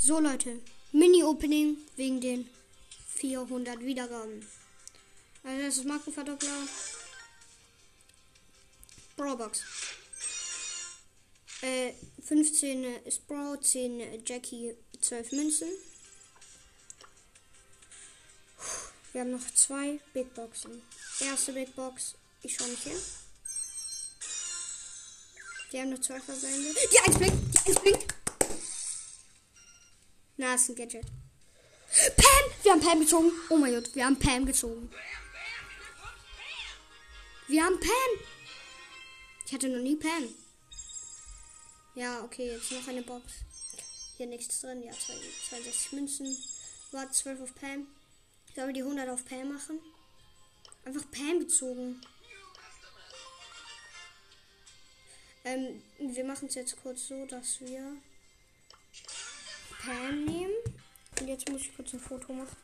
So Leute, Mini-Opening wegen den 400 Wiedergaben. Also das ist Markenverdoppler. Brawlbox. Äh, 15 Sprout, 10 Jackie, 12 Münzen. Wir haben noch zwei Big Boxen. Erste Big Box, ich schaue nicht hin. Die haben noch zwei Verbände. Die eins blinkt, die eins blinkt. Na, ist ein Gadget. Pam! Wir haben Pam gezogen. Oh mein Gott, wir haben Pam gezogen. Wir haben Pam. Ich hatte noch nie Pam. Ja, okay, jetzt noch eine Box. Hier nichts drin. Ja, 62 Münzen. War 12 auf Pam. Sollen wir die 100 auf Pam machen? Einfach Pam gezogen. Ähm, wir machen es jetzt kurz so, dass wir Pam nehmen. Jetzt muss ich kurz ein Foto machen.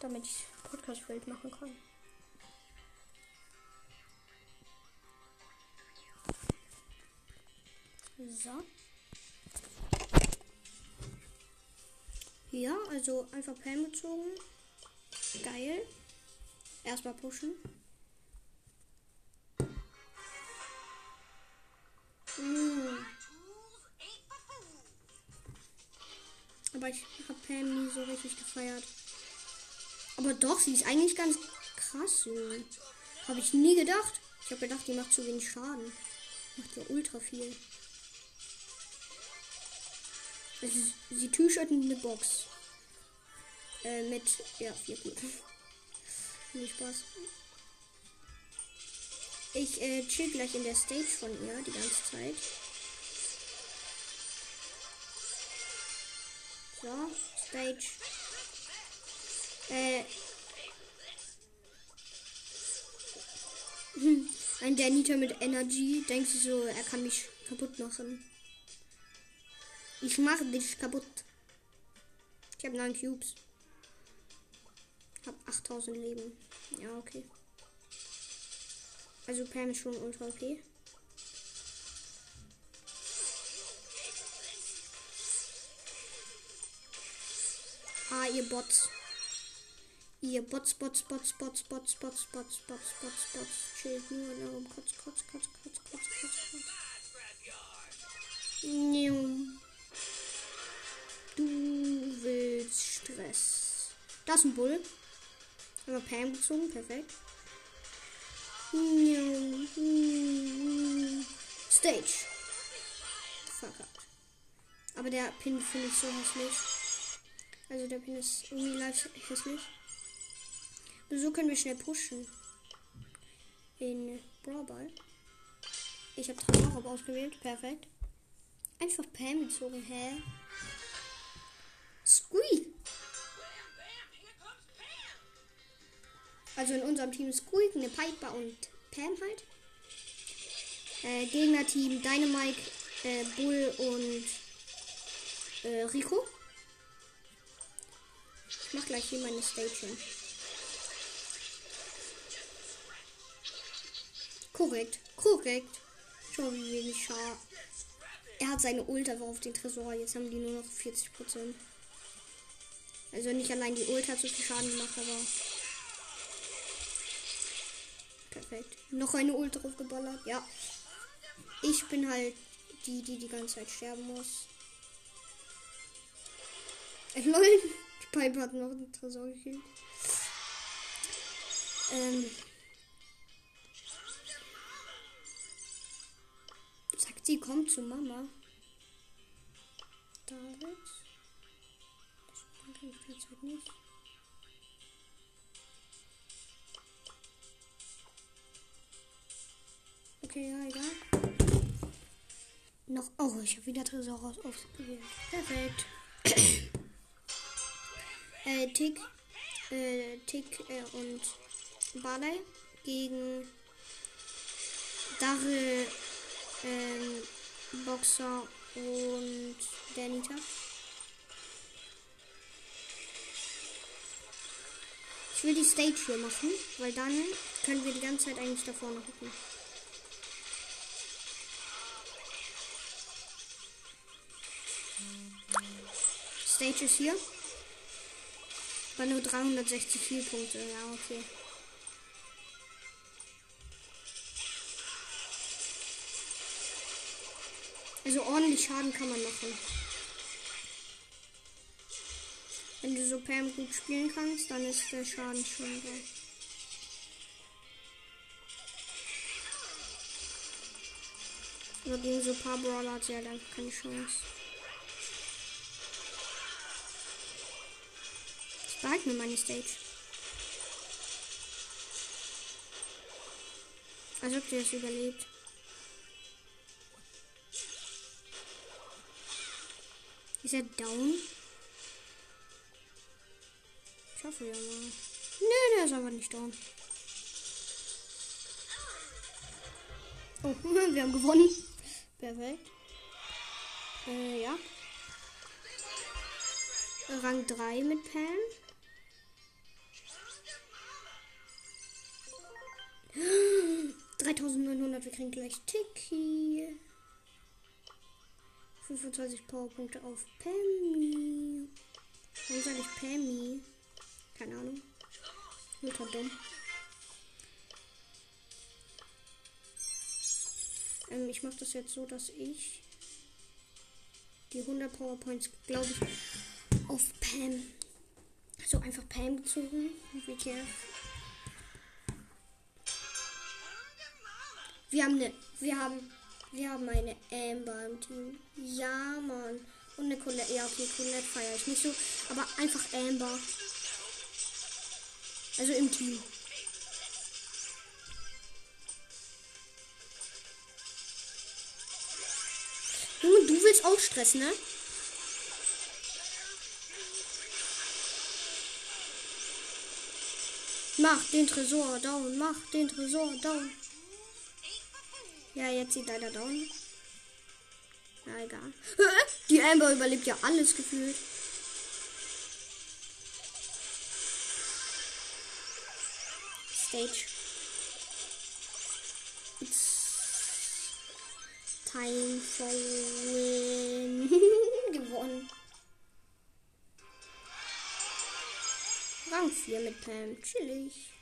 Damit ich Podcast-Bild machen kann. So. Ja, also einfach Pam gezogen. Geil. Erstmal pushen. Aber ich habe Pam nie so richtig gefeiert. Aber doch, sie ist eigentlich ganz krass. Habe ich nie gedacht. Ich habe gedacht, die macht zu wenig Schaden. Macht ja ultra viel. Also, sie T-Shirt eine Box. Äh, mit, ja, vier Glücken. Viel Spaß. Ich äh, chill gleich in der Stage von ihr die ganze Zeit. So, Stage. Äh. Ein Danita mit Energy denkt sich so, er kann mich kaputt machen. Ich mache dich kaputt. Ich habe 9 Cubes. Hab 8000 Leben. Ja, okay. Also Pam ist schon ultra okay. Ah, ihr Bots. Ihr Bots, Bots, Bots, Bots, Bots, Bots, Bots, Bots, Bots, Bots. Chillt nur darum. Kotz, kotz, kotz, kotz, kotz, kotz, kotz. Du willst Stress. Das ist ein Bull. Aber Pam gezogen, perfekt. Stage. Up. Aber der Pin finde ich so hässlich. Also der Pin ist irgendwie live hässlich. So können wir schnell pushen. In Brawl Ball. Ich habe Tresor ausgewählt. Perfekt. Einfach Pam gezogen. Hä? Squeak. Also in unserem Team Squeak, eine Piper und Pam halt. Äh, Gegnerteam Dynamite, äh, Bull und äh, Rico. Ich mach gleich hier meine Station. Korrekt, korrekt. Schau, wie wenig Schar. Er hat seine Ult aber auf den Tresor. Jetzt haben die nur noch 40 Prozent. Also nicht allein die Ult hat so viel Schaden gemacht, aber. Perfekt. Noch eine Ult drauf geballert. Ja. Ich bin halt die, die die ganze Zeit sterben muss. Ich lol. Die Pipe hat noch einen Tresor gekillt. Ähm. Sagt sie, kommt zu Mama. David. Das kann ich derzeit nicht. Okay, ja, egal. Noch. Oh, ich habe wieder Tresor ausgewählt. Perfekt. äh, Tick. Äh, Tick äh, und Barley gegen Daryl, ähm, Boxer und Danita. Ich will die Stage hier machen, weil dann können wir die ganze Zeit eigentlich da vorne gucken. Stage ist hier. War nur 360 Punkte. Ja, okay. Also ordentlich Schaden kann man machen. Wenn du so Pam gut spielen kannst, dann ist der Schaden schon da. Aber gegen so ein paar Brawler hat sie halt einfach keine Chance. Ich behalte mir meine Stage. Als ob sie das überlebt. Ist er down? Ich hoffe ja mal. Nö, der ist aber nicht down. Oh, wir haben gewonnen. Perfekt. Äh, ja. Rang 3 mit Pam. Dreitausendneunhundert, wir kriegen gleich Tiki. 25 Powerpunkte auf Pammy. Warum sage ich Pammy? Keine Ahnung. Ultra dumm. Ähm, ich mache das jetzt so, dass ich die 100 Powerpoints, glaube ich, auf Pam. So einfach Pam gezogen. WTF. Wir haben eine, wir haben, wir haben eine Amber im Team. Ja, Mann. Und eine Colette. Ja, okay, Colette feiere ich nicht so. Aber einfach Amber. Also im Team. Junge, du willst auch Stress, ne? Mach den Tresor down, mach den Tresor down. Ja, jetzt sieht leider down. Na egal. Die Amber überlebt ja alles gefühlt. Stage. It's time for win. Gewonnen. Rang 4 mit Pam. Chillig.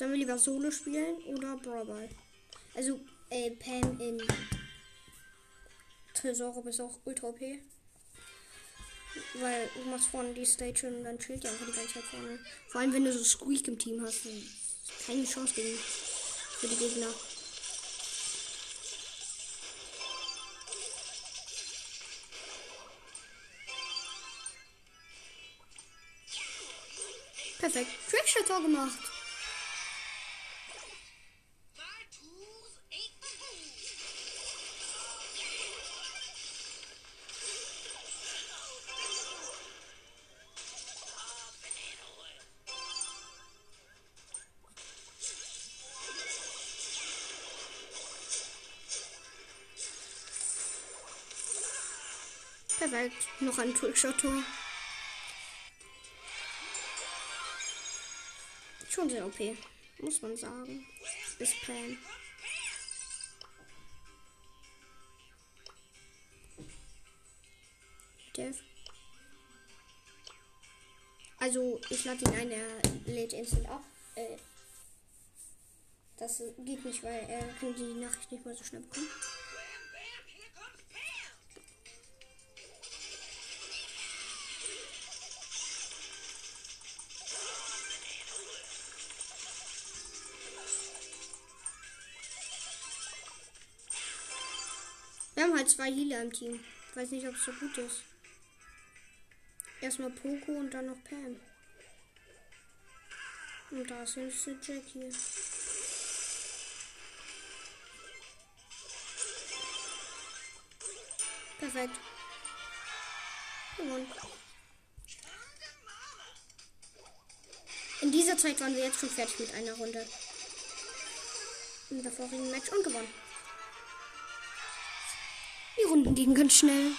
Sollen wir lieber Solo spielen oder Brawl? Also, äh, Pam in Tresor ist auch ultra OP. Weil du machst vorne die Stage und dann chillt ja einfach die ganze Zeit vorne. Vor allem, wenn du so Squeak im Team hast. Keine Chance gegen für die Gegner. Perfekt. Trickshot gemacht. Perfekt. Noch ein Trickshot-Tor. Schon sehr OP. Muss man sagen. Ist Pam. Also, ich lade ihn ein, er lädt instant ab. Äh, das geht nicht, weil er kann die Nachricht nicht mal so schnell bekommen. Haben halt zwei Healer im Team. Weiß nicht, ob es so gut ist. Erstmal Poco und dann noch Pam. Und da ist jetzt der Jackie. Perfekt. Gewonnen. In dieser Zeit waren wir jetzt schon fertig mit einer Runde. Im davorigen Match und gewonnen. Die Runden gingen ganz schnell.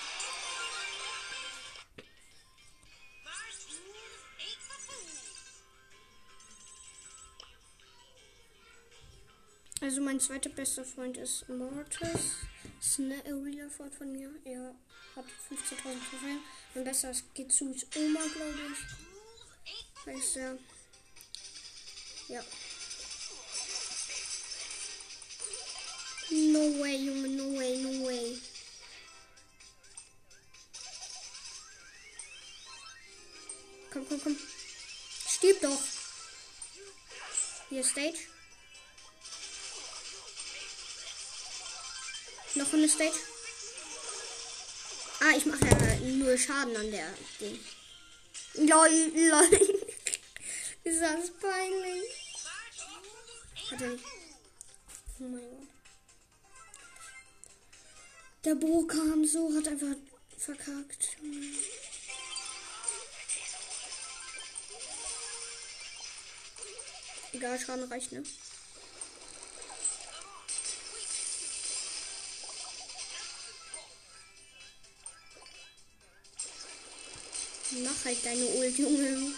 Also mein zweiter bester Freund ist Mortis. Ist eine Real Freund von mir. Er hat 15.000 Trophäen. Mein bester ist Gezus Oma, glaube ich. Heißt er. Ja. No way, Junge, no way, no way. Komm, komm, komm. Stieb doch. Hier Stage. Noch eine Stage. Ah, ich mache ja nur Schaden an der Ding. Lol, lol. Ist das peinlich? Nicht. Oh mein Gott. Der Bo kam so, hat einfach verkackt. Egal, Schaden reicht, ne? Mach halt deine Ult, Junge.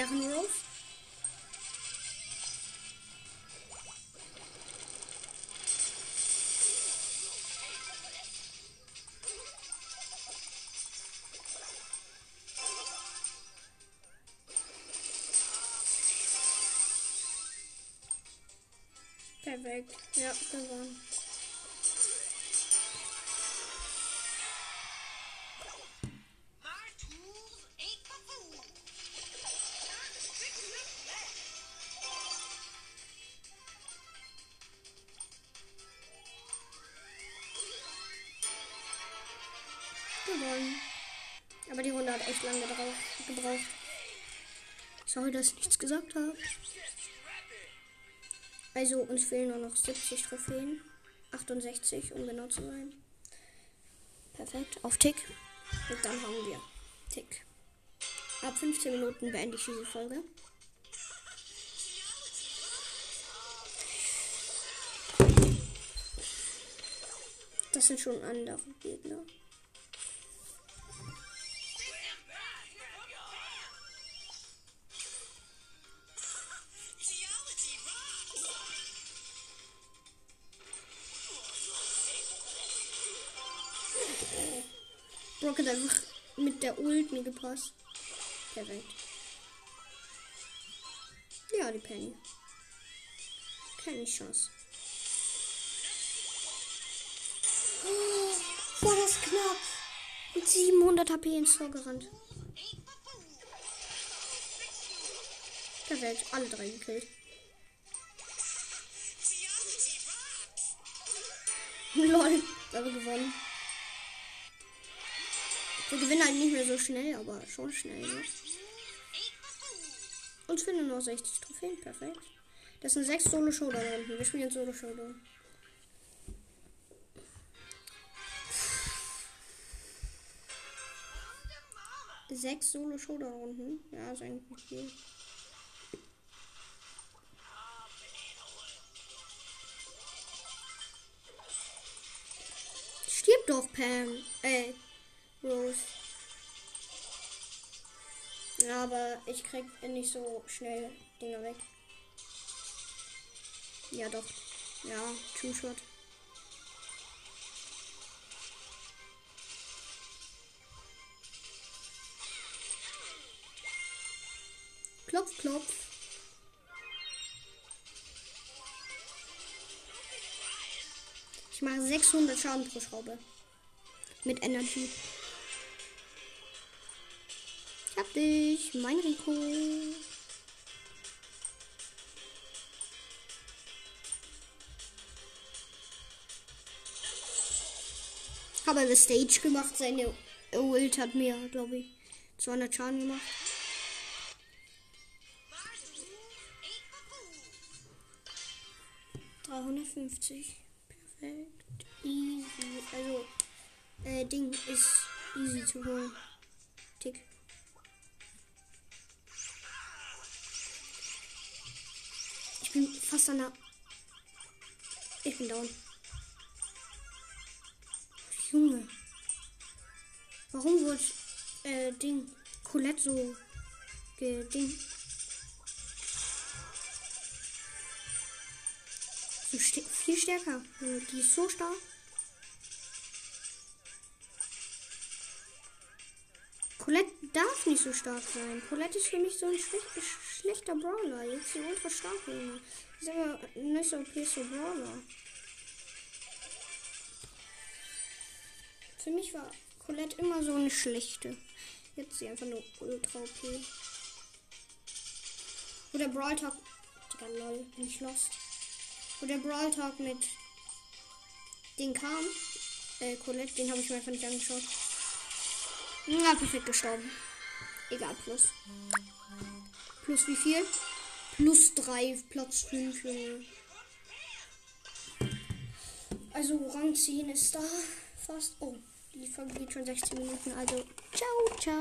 Ehrenrose. Perfekt. Ja, gewonnen. Gewonnen. Aber die Runde hat echt lange gebraucht. gebraucht. Sorry, dass ich nichts gesagt habe. Also uns fehlen nur noch 70 Trophäen. 68, um genau zu sein. Perfekt. Auf Tick. Und dann haben wir Tick. Ab 15 Minuten beende ich diese Folge. Das sind schon andere Gegner. Brock hat einfach mit der Ult mir gepasst. Perfekt. Ja, die Penny. Keine Chance. Oh, war das knapp. Mit 700 HP ins Tor gerannt. Perfekt, alle drei gekillt. Lol, aber gewonnen. Wir gewinnen halt nicht mehr so schnell, aber schon schnell. Ne? Uns fehlen nur noch 60 Trophäen, perfekt. Das sind sechs Solo Showdown Runden. Wir spielen jetzt Solo Showdown. Sechs Solo Showdown Runden. Ja, ist eigentlich viel. Stirb doch, Pam. Ey, Rose. Aber ich krieg nicht so schnell Dinger weg. Ja, doch. Ja, True Shot. Klopf, klopf. Ich mache 600 Schaden pro Schraube. Mit Energy. Ich hab dich, mein Rico. Habe eine Stage gemacht. Seine Ult hat mir, glaube ich, 200 Schaden gemacht. My tools ain't for 350. fools. Perfekt. Easy. Also, äh, Ding ist easy zu holen. Ich bin fast an der. Ich bin down. Junge. Warum wird äh, Ding Colette so geding? So st viel stärker. Die ist so stark. Colette darf nicht so stark sein. Colette ist für mich so ein schlecht, schlechter Brawler. Jetzt die ultra starke. Junge. Ist aber nicht so okay, so Brawler. Für mich war Colette immer so eine schlechte. Jetzt ist sie einfach nur ultra OP. Wo der Brawl Talk. Digga, lol, bin ich lost. Wo der Brawl Talk mit den kam. Äh, Colette, den habe ich mir einfach nicht angeschaut. Na, perfekt gestorben. Egal, plus. Plus wie viel? Plus 3, Platz 5, Junge. Also Rang 10 ist da fast. Oh, die Folge geht schon 16 Minuten. Also, ciao, ciao.